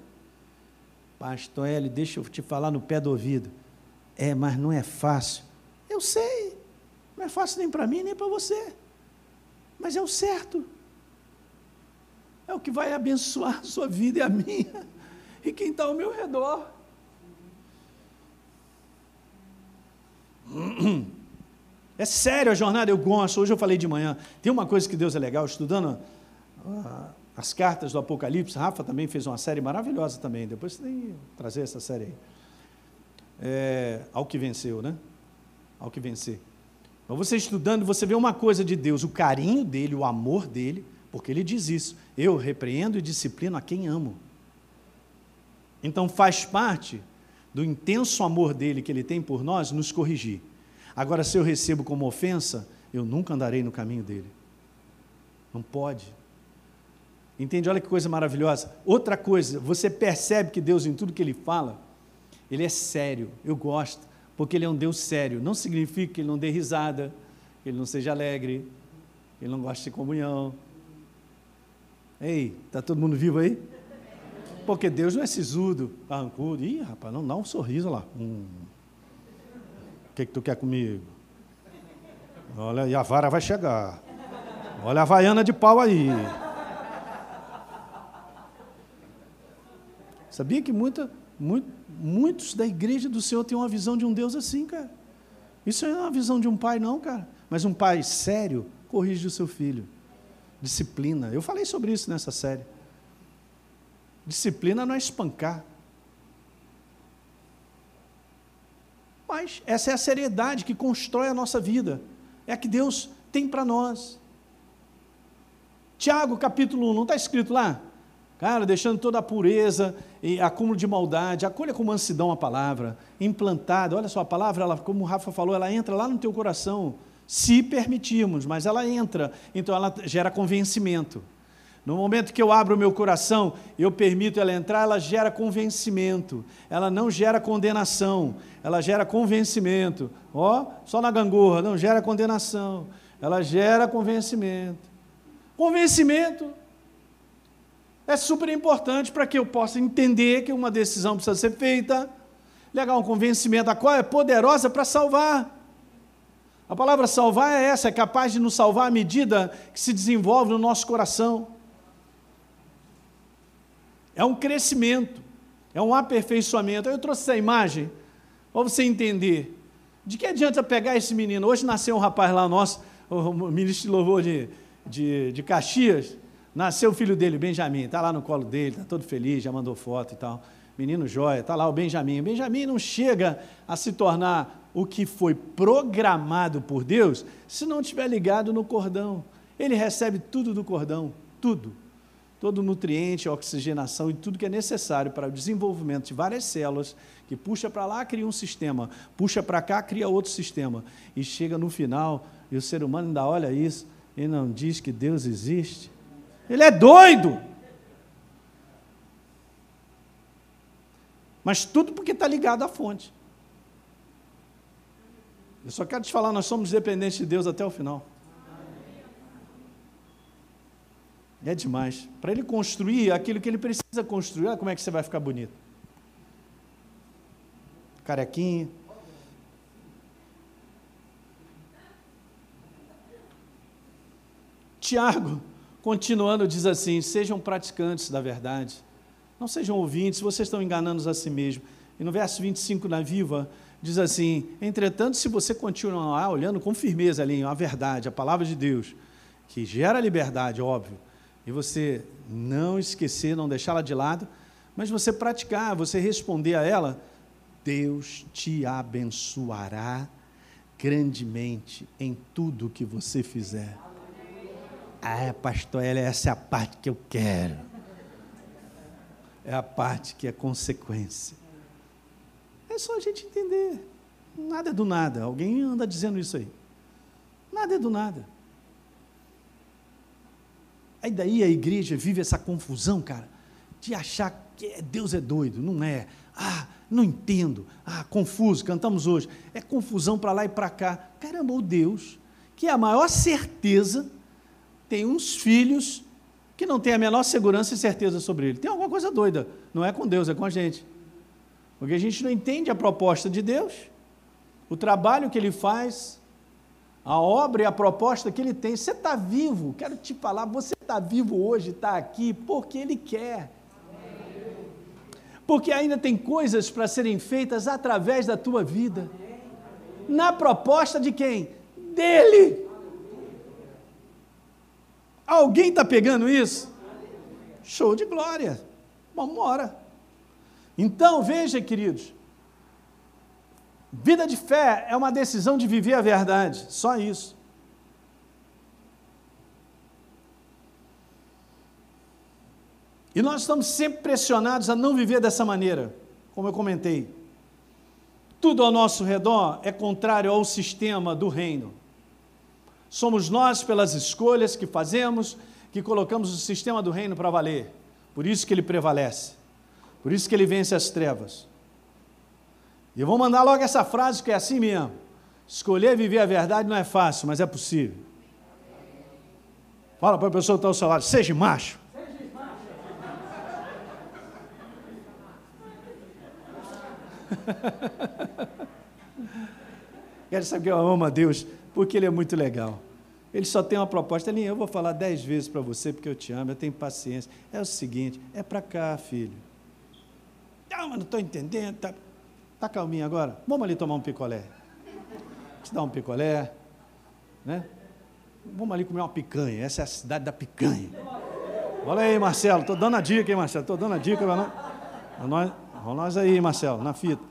Pastor Eli, deixa eu te falar no pé do ouvido. É, mas não é fácil. Eu sei. Não é fácil nem para mim, nem para você. Mas é o certo. É o que vai abençoar a sua vida e a minha. E quem está ao meu redor. É sério a jornada, eu gosto. Hoje eu falei de manhã. Tem uma coisa que Deus é legal, estudando uh, as cartas do Apocalipse. Rafa também fez uma série maravilhosa também. Depois tem que trazer essa série aí. É, ao que venceu, né? Ao que vencer. Mas você estudando, você vê uma coisa de Deus, o carinho dele, o amor dele, porque ele diz isso. Eu repreendo e disciplino a quem amo. Então faz parte do intenso amor dele que ele tem por nós nos corrigir. Agora, se eu recebo como ofensa, eu nunca andarei no caminho dele. Não pode. Entende? Olha que coisa maravilhosa. Outra coisa, você percebe que Deus, em tudo que ele fala, ele é sério. Eu gosto, porque ele é um Deus sério. Não significa que ele não dê risada, que ele não seja alegre, que ele não goste de comunhão. Ei, está todo mundo vivo aí? Porque Deus não é sisudo, arrancudo. Ih, rapaz, não dá um sorriso lá. Hum. O que, que tu quer comigo? Olha, e a vara vai chegar. Olha a vaiana de pau aí. Sabia que muita, muito, muitos da igreja do Senhor têm uma visão de um Deus assim, cara. Isso não é uma visão de um pai, não, cara. Mas um pai sério corrige o seu filho. Disciplina. Eu falei sobre isso nessa série. Disciplina não é espancar. Mas essa é a seriedade que constrói a nossa vida. É a que Deus tem para nós. Tiago capítulo 1, não está escrito lá? Cara, deixando toda a pureza e acúmulo de maldade, acolha com mansidão a palavra, implantada. Olha só, a palavra, ela, como o Rafa falou, ela entra lá no teu coração, se permitirmos, mas ela entra, então ela gera convencimento. No momento que eu abro o meu coração, eu permito ela entrar, ela gera convencimento. Ela não gera condenação, ela gera convencimento. Ó, oh, só na gangorra, não gera condenação. Ela gera convencimento. Convencimento é super importante para que eu possa entender que uma decisão precisa ser feita. Legal, um convencimento, a qual é poderosa para salvar. A palavra salvar é essa, é capaz de nos salvar à medida que se desenvolve no nosso coração. É um crescimento, é um aperfeiçoamento. Eu trouxe essa imagem para você entender. De que adianta pegar esse menino? Hoje nasceu um rapaz lá nosso, o ministro de louvor de, de, de Caxias, nasceu o filho dele, Benjamin, está lá no colo dele, está todo feliz, já mandou foto e tal. Menino jóia, está lá o Benjamin. O Benjamin não chega a se tornar o que foi programado por Deus se não estiver ligado no cordão. Ele recebe tudo do cordão, tudo todo nutriente, oxigenação e tudo que é necessário para o desenvolvimento de várias células, que puxa para lá, cria um sistema, puxa para cá, cria outro sistema. E chega no final, e o ser humano ainda olha isso e não diz que Deus existe. Ele é doido! Mas tudo porque está ligado à fonte. Eu só quero te falar, nós somos dependentes de Deus até o final. É demais. Para ele construir aquilo que ele precisa construir, olha como é que você vai ficar bonito. Carequinha. Tiago, continuando, diz assim: sejam praticantes da verdade, não sejam ouvintes, vocês estão enganando a si mesmos. E no verso 25 na Viva, diz assim: entretanto, se você continuar olhando com firmeza ali, a verdade, a palavra de Deus, que gera liberdade, óbvio, e você não esquecer, não deixá-la de lado, mas você praticar, você responder a ela, Deus te abençoará grandemente em tudo que você fizer. Ah, pastor, essa é a parte que eu quero. É a parte que é consequência. É só a gente entender. Nada é do nada. Alguém anda dizendo isso aí. Nada é do nada. Aí daí a igreja vive essa confusão, cara, de achar que é, Deus é doido, não é. Ah, não entendo. Ah, confuso, cantamos hoje. É confusão para lá e para cá. Caramba, o Deus, que é a maior certeza, tem uns filhos que não tem a menor segurança e certeza sobre ele. Tem alguma coisa doida. Não é com Deus, é com a gente. Porque a gente não entende a proposta de Deus, o trabalho que ele faz, a obra e a proposta que ele tem. Você está vivo, quero te falar, você está vivo hoje, está aqui, porque ele quer. Porque ainda tem coisas para serem feitas através da tua vida. Na proposta de quem? dele. Alguém está pegando isso? Show de glória. Vamos embora. Então, veja, queridos, vida de fé é uma decisão de viver a verdade, só isso. E nós estamos sempre pressionados a não viver dessa maneira, como eu comentei. Tudo ao nosso redor é contrário ao sistema do reino. Somos nós, pelas escolhas que fazemos, que colocamos o sistema do reino para valer. Por isso que ele prevalece. Por isso que ele vence as trevas. E vou mandar logo essa frase que é assim mesmo. Escolher viver a verdade não é fácil, mas é possível. Fala para a pessoa que está ao seu lado, seja macho. Quero saber que eu amo a Deus, porque Ele é muito legal. Ele só tem uma proposta, Ele, eu vou falar dez vezes para você porque eu te amo, eu tenho paciência. É o seguinte, é para cá, filho. Não, mas não estou entendendo. Tá, tá calminho agora? Vamos ali tomar um picolé. Te dar um picolé, né? Vamos ali comer uma picanha. Essa é a cidade da picanha. Olha aí, Marcelo. Estou dando a dica, hein, Marcelo? Estou dando a dica para nós. Nós aí, Marcelo, na fita.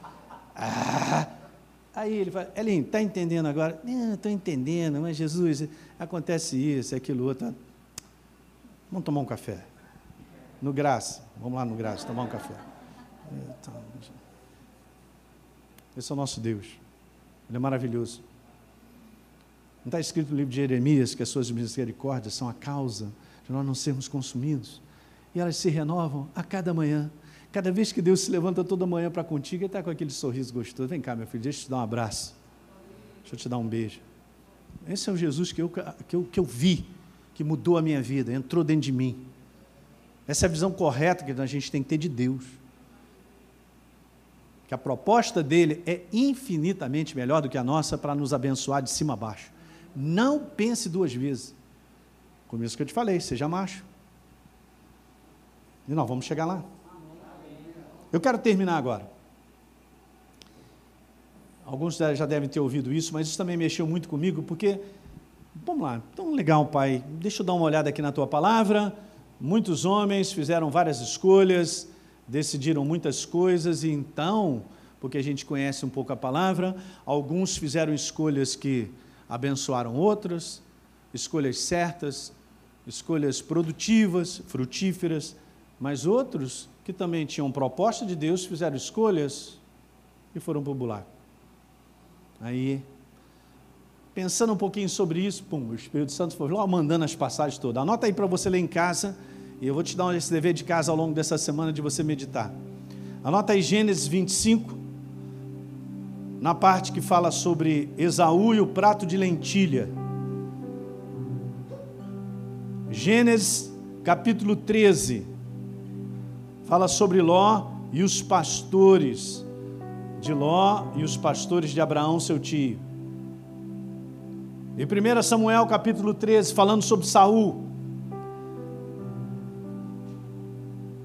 Ah, aí ele fala, Elinho, está entendendo agora? Não, estou entendendo, mas Jesus, acontece isso, aquilo outro. Vamos tomar um café. No Graça. Vamos lá no Graça, tomar um café. Esse é o nosso Deus. Ele é maravilhoso. Não está escrito no livro de Jeremias que as suas misericórdias são a causa de nós não sermos consumidos? E elas se renovam a cada manhã. Cada vez que Deus se levanta toda manhã para contigo, Ele está com aquele sorriso gostoso. Vem cá, meu filho, deixa eu te dar um abraço. Deixa eu te dar um beijo. Esse é o Jesus que eu, que eu, que eu vi, que mudou a minha vida, entrou dentro de mim. Essa é a visão correta que a gente tem que ter de Deus. Que a proposta dele é infinitamente melhor do que a nossa para nos abençoar de cima a baixo. Não pense duas vezes. Como isso que eu te falei, seja macho. E nós vamos chegar lá. Eu quero terminar agora. Alguns já devem ter ouvido isso, mas isso também mexeu muito comigo, porque, vamos lá, tão legal, pai, deixa eu dar uma olhada aqui na tua palavra. Muitos homens fizeram várias escolhas, decidiram muitas coisas, e então, porque a gente conhece um pouco a palavra, alguns fizeram escolhas que abençoaram outras, escolhas certas, escolhas produtivas, frutíferas, mas outros que também tinham proposta de Deus, fizeram escolhas e foram buraco. Aí, pensando um pouquinho sobre isso, pum, o Espírito Santo foi lá mandando as passagens todas. Anota aí para você ler em casa, e eu vou te dar esse dever de casa ao longo dessa semana de você meditar. Anota aí Gênesis 25, na parte que fala sobre Esaú e o prato de lentilha. Gênesis capítulo 13 fala sobre Ló e os pastores de Ló e os pastores de Abraão, seu tio. Em 1 Samuel capítulo 13, falando sobre Saul.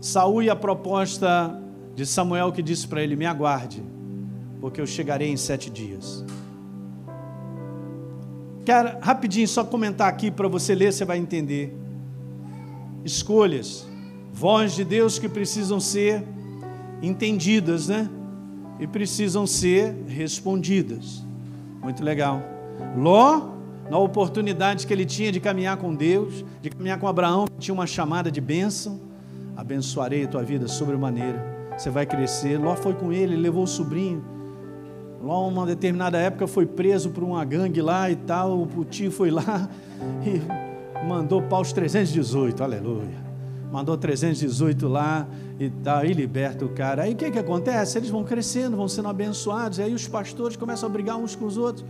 Saul e a proposta de Samuel que disse para ele: Me aguarde, porque eu chegarei em sete dias. Quero rapidinho só comentar aqui para você ler, você vai entender. Escolhas voz de Deus que precisam ser entendidas, né? E precisam ser respondidas. Muito legal. Ló, na oportunidade que ele tinha de caminhar com Deus, de caminhar com Abraão, tinha uma chamada de bênção. Abençoarei a tua vida sobremaneira. Você vai crescer. Ló foi com ele, levou o sobrinho. Ló, uma determinada época, foi preso por uma gangue lá e tal. O tio foi lá e mandou paus 318. Aleluia mandou 318 lá e tal, e liberta o cara. Aí o que, que acontece? Eles vão crescendo, vão sendo abençoados, e aí os pastores começam a brigar uns com os outros.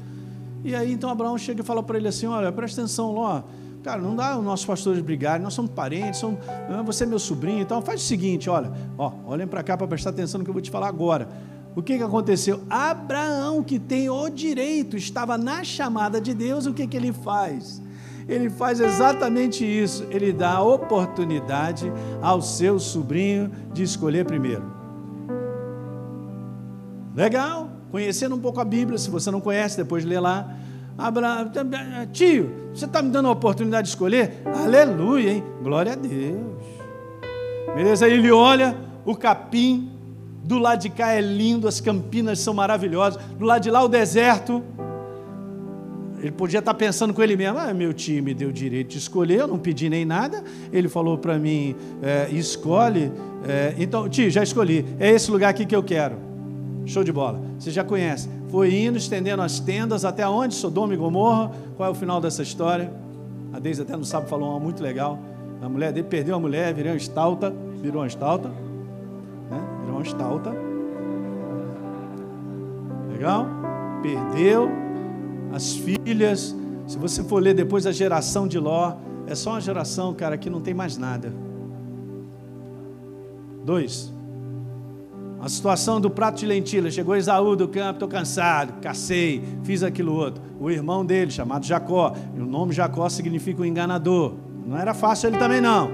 E aí então Abraão chega e fala para ele assim: Olha, presta atenção, Ló. Cara, não dá os nossos pastores brigarem, nós somos parentes, somos, você é meu sobrinho, então faz o seguinte: olha, ó, olhem para cá para prestar atenção no que eu vou te falar agora. O que, que aconteceu? Abraão, que tem o direito, estava na chamada de Deus, o que, que ele faz? ele faz exatamente isso. Ele dá a oportunidade ao seu sobrinho de escolher primeiro. Legal? Conhecendo um pouco a Bíblia, se você não conhece, depois lê lá. Abraão, tio, você está me dando a oportunidade de escolher? Aleluia, hein? Glória a Deus. Beleza? Aí ele olha o capim, do lado de cá é lindo, as campinas são maravilhosas, do lado de lá o deserto. Ele podia estar pensando com ele mesmo: ah, meu tio me deu o direito de escolher, eu não pedi nem nada. Ele falou para mim: é, escolhe. É, então, tio, já escolhi, é esse lugar aqui que eu quero. Show de bola. Você já conhece. Foi indo, estendendo as tendas até onde? Sodoma e Gomorra. Qual é o final dessa história? A Deise até não sabe, falou uma muito legal. A mulher dele perdeu a mulher, virou uma estalta, virou uma estalta, né? Virou uma estalta. Legal? Perdeu as filhas. Se você for ler depois a geração de Ló, é só uma geração, cara, que não tem mais nada. Dois. A situação do prato de lentilha. Chegou Esaú do campo, estou cansado, cacei, fiz aquilo outro. O irmão dele, chamado Jacó. E o nome Jacó significa o enganador. Não era fácil ele também, não.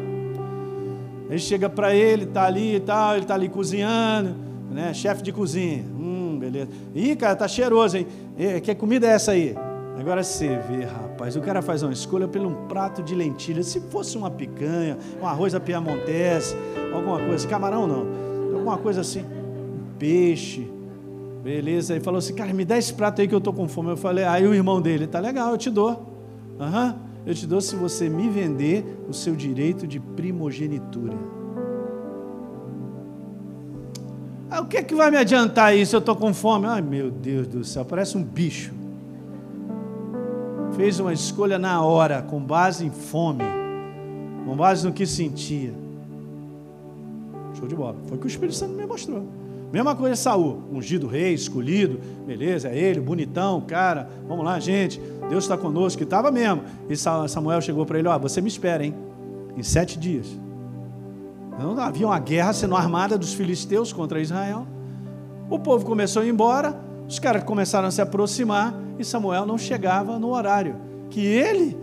Ele chega para ele, está ali e tal, ele está ali cozinhando, né? Chefe de cozinha. Hum, beleza. Ih, cara, tá cheiroso, hein? E, que comida é essa aí? Agora você vê, rapaz, o cara faz uma escolha pelo um prato de lentilha. Se fosse uma picanha, um arroz à piamontese, alguma coisa, camarão não, alguma coisa assim peixe. Beleza, ele falou assim, cara, me dá esse prato aí que eu estou com fome. Eu falei, aí o irmão dele, tá legal, eu te dou. Uhum, eu te dou se você me vender o seu direito de primogenitura. Ah, o que é que vai me adiantar isso? Eu estou com fome. Ai meu Deus do céu, parece um bicho. Fez uma escolha na hora, com base em fome, com base no que sentia. Show de bola. Foi o que o Espírito Santo me mostrou. Mesma coisa Saul, ungido rei, escolhido, beleza, é ele, bonitão, cara, vamos lá, gente, Deus está conosco, que estava mesmo. E Samuel chegou para ele, ó, você me espera, hein, em sete dias. Não havia uma guerra sendo armada dos filisteus contra Israel. O povo começou a ir embora, os caras começaram a se aproximar e Samuel não chegava no horário que ele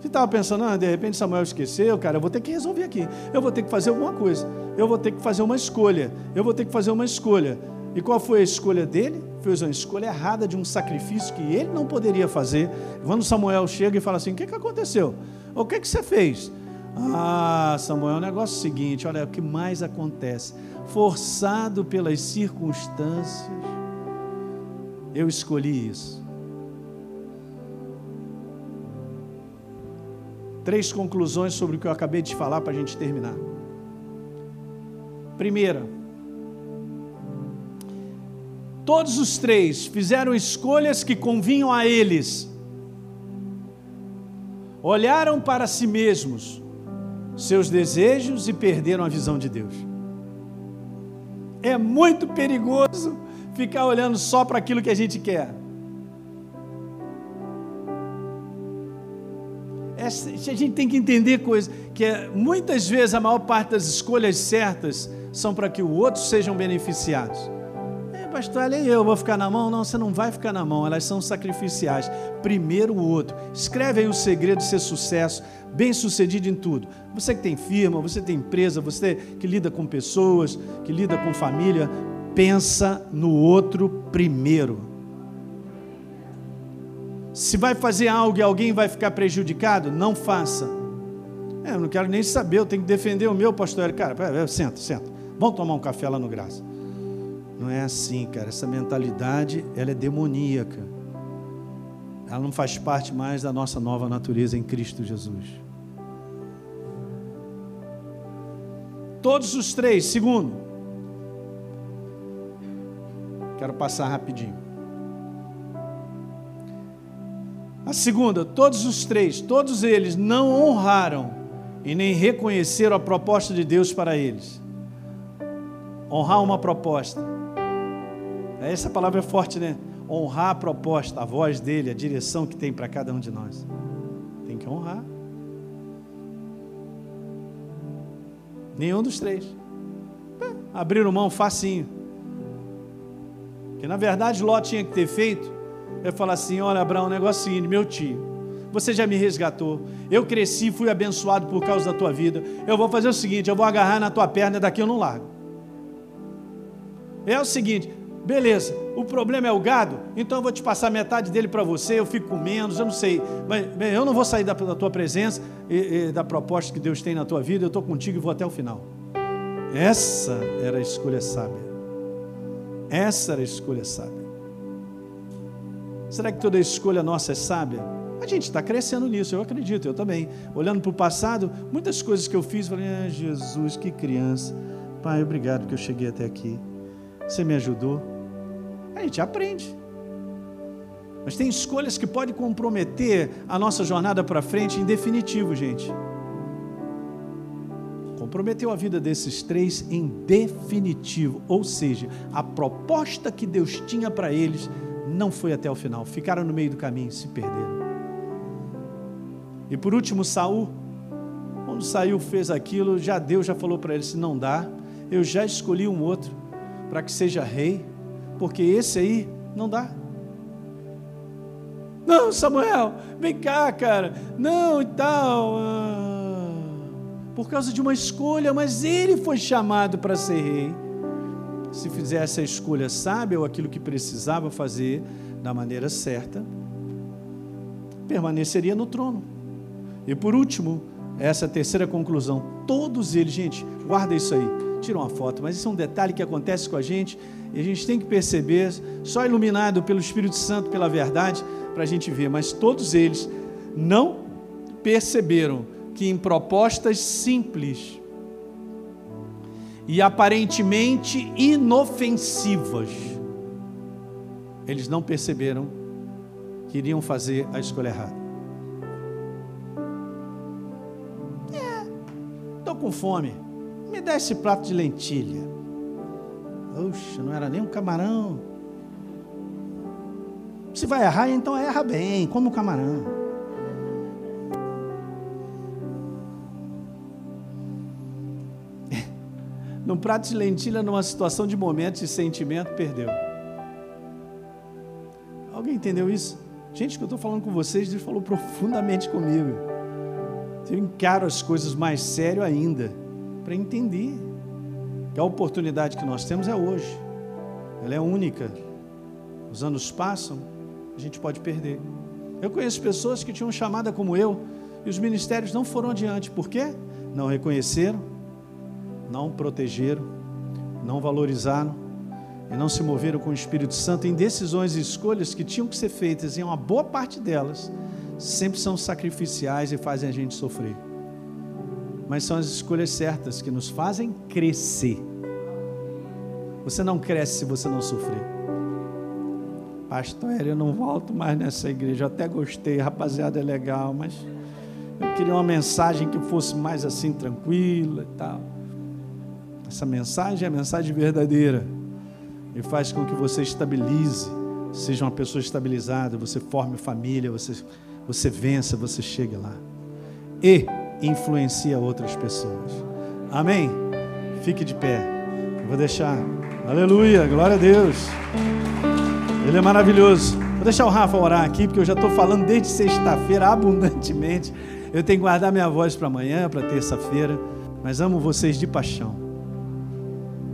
você estava pensando, ah, de repente Samuel esqueceu, cara, eu vou ter que resolver aqui. Eu vou ter que fazer alguma coisa. Eu vou ter que fazer uma escolha. Eu vou ter que fazer uma escolha. E qual foi a escolha dele? Fez uma escolha errada de um sacrifício que ele não poderia fazer. Quando Samuel chega e fala assim: O que, que aconteceu? O que, que você fez? Ah, Samuel, o negócio é o seguinte: olha, o que mais acontece? Forçado pelas circunstâncias, eu escolhi isso. Três conclusões sobre o que eu acabei de falar para a gente terminar. Primeira, todos os três fizeram escolhas que convinham a eles, olharam para si mesmos, seus desejos e perderam a visão de Deus. É muito perigoso ficar olhando só para aquilo que a gente quer. A gente tem que entender coisas, que é, muitas vezes a maior parte das escolhas certas são para que o outro sejam beneficiados. É, pastor, olha eu vou ficar na mão? Não, você não vai ficar na mão, elas são sacrificiais. Primeiro o outro. Escreve aí o segredo de ser sucesso, bem sucedido em tudo. Você que tem firma, você tem empresa, você que lida com pessoas, que lida com família, pensa no outro primeiro. Se vai fazer algo e alguém vai ficar prejudicado, não faça. É, eu não quero nem saber, eu tenho que defender o meu pastor. Cara, senta, senta. Vamos tomar um café lá no Graça. Não é assim, cara. Essa mentalidade, ela é demoníaca. Ela não faz parte mais da nossa nova natureza em Cristo Jesus. Todos os três, segundo. Quero passar rapidinho. A segunda, todos os três, todos eles não honraram e nem reconheceram a proposta de Deus para eles. Honrar uma proposta. Essa palavra é forte, né? Honrar a proposta, a voz dele, a direção que tem para cada um de nós. Tem que honrar. Nenhum dos três. É, abriram mão facinho. Que na verdade Ló tinha que ter feito eu falar assim: olha, Abraão, um negocinho, meu tio, você já me resgatou. Eu cresci, fui abençoado por causa da tua vida. Eu vou fazer o seguinte: eu vou agarrar na tua perna, daqui eu não largo. É o seguinte, beleza, o problema é o gado, então eu vou te passar metade dele para você, eu fico com menos, eu não sei, mas eu não vou sair da, da tua presença e, e, da proposta que Deus tem na tua vida, eu estou contigo e vou até o final. Essa era a escolha sábia. Essa era a escolha sábia. Será que toda escolha nossa é sábia? A gente está crescendo nisso, eu acredito, eu também. Olhando para o passado, muitas coisas que eu fiz, falei, ah, Jesus, que criança. Pai, obrigado que eu cheguei até aqui. Você me ajudou. A gente aprende. Mas tem escolhas que podem comprometer a nossa jornada para frente em definitivo, gente. Comprometeu a vida desses três em definitivo, ou seja, a proposta que Deus tinha para eles não foi até o final, ficaram no meio do caminho, se perderam. E por último, Saul, quando saiu, fez aquilo, já Deus já falou para ele: se não dá, eu já escolhi um outro para que seja rei, porque esse aí não dá. Não, Samuel, vem cá, cara. Não e tal. Ah, por causa de uma escolha, mas ele foi chamado para ser rei. Se fizesse a escolha sábia ou aquilo que precisava fazer da maneira certa, permaneceria no trono. E por último, essa terceira conclusão: todos eles, gente, guarda isso aí, tira uma foto, mas isso é um detalhe que acontece com a gente e a gente tem que perceber, só iluminado pelo Espírito Santo, pela verdade, para a gente ver. Mas todos eles não perceberam que em propostas simples e aparentemente inofensivas, eles não perceberam que iriam fazer a escolha errada. com fome. Me dá esse prato de lentilha. Oxa, não era nem um camarão. Se vai errar, então erra bem, como o camarão. Num prato de lentilha, numa situação de momento e sentimento, perdeu. Alguém entendeu isso? Gente, que eu estou falando com vocês, Deus falou profundamente comigo. Eu encaro as coisas mais sério ainda, para entender que a oportunidade que nós temos é hoje. Ela é única. Os anos passam, a gente pode perder. Eu conheço pessoas que tinham chamada como eu e os ministérios não foram adiante. Por quê? Não reconheceram, não protegeram, não valorizaram e não se moveram com o Espírito Santo em decisões e escolhas que tinham que ser feitas em uma boa parte delas sempre são sacrificiais e fazem a gente sofrer. Mas são as escolhas certas que nos fazem crescer. Você não cresce se você não sofrer. Pastor, eu não volto mais nessa igreja. Eu até gostei, rapaziada, é legal, mas eu queria uma mensagem que fosse mais assim tranquila e tal. Essa mensagem é a mensagem verdadeira e faz com que você estabilize, seja uma pessoa estabilizada, você forme família, você você vença, você chegue lá. E influencia outras pessoas. Amém? Fique de pé. Eu vou deixar. Aleluia, glória a Deus. Ele é maravilhoso. Vou deixar o Rafa orar aqui, porque eu já estou falando desde sexta-feira abundantemente. Eu tenho que guardar minha voz para amanhã, para terça-feira. Mas amo vocês de paixão.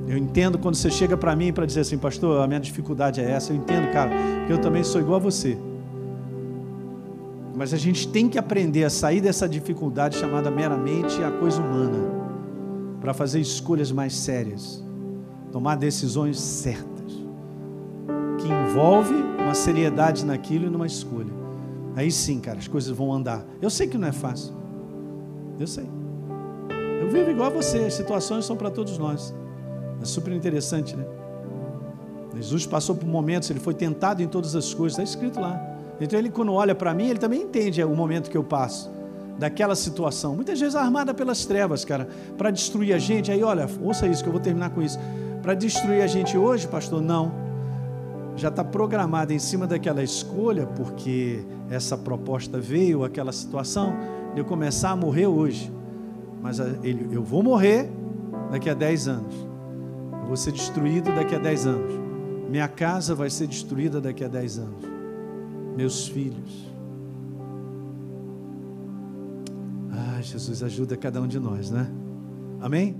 Eu entendo quando você chega para mim para dizer assim, pastor, a minha dificuldade é essa. Eu entendo, cara, porque eu também sou igual a você. Mas a gente tem que aprender a sair dessa dificuldade chamada meramente a coisa humana, para fazer escolhas mais sérias, tomar decisões certas, que envolve uma seriedade naquilo e numa escolha. Aí sim, cara, as coisas vão andar. Eu sei que não é fácil. Eu sei. Eu vivo igual a você, as situações são para todos nós. É super interessante, né? Jesus passou por momentos, ele foi tentado em todas as coisas, está escrito lá. Então ele quando olha para mim, ele também entende o momento que eu passo daquela situação. Muitas vezes armada pelas trevas, cara, para destruir a gente. Aí, olha, ouça isso que eu vou terminar com isso. Para destruir a gente hoje, pastor, não. Já está programada em cima daquela escolha, porque essa proposta veio, aquela situação, de eu começar a morrer hoje. Mas ele, eu vou morrer daqui a 10 anos. Eu vou ser destruído daqui a 10 anos. Minha casa vai ser destruída daqui a 10 anos meus filhos. Ah, Jesus, ajuda cada um de nós, né? Amém?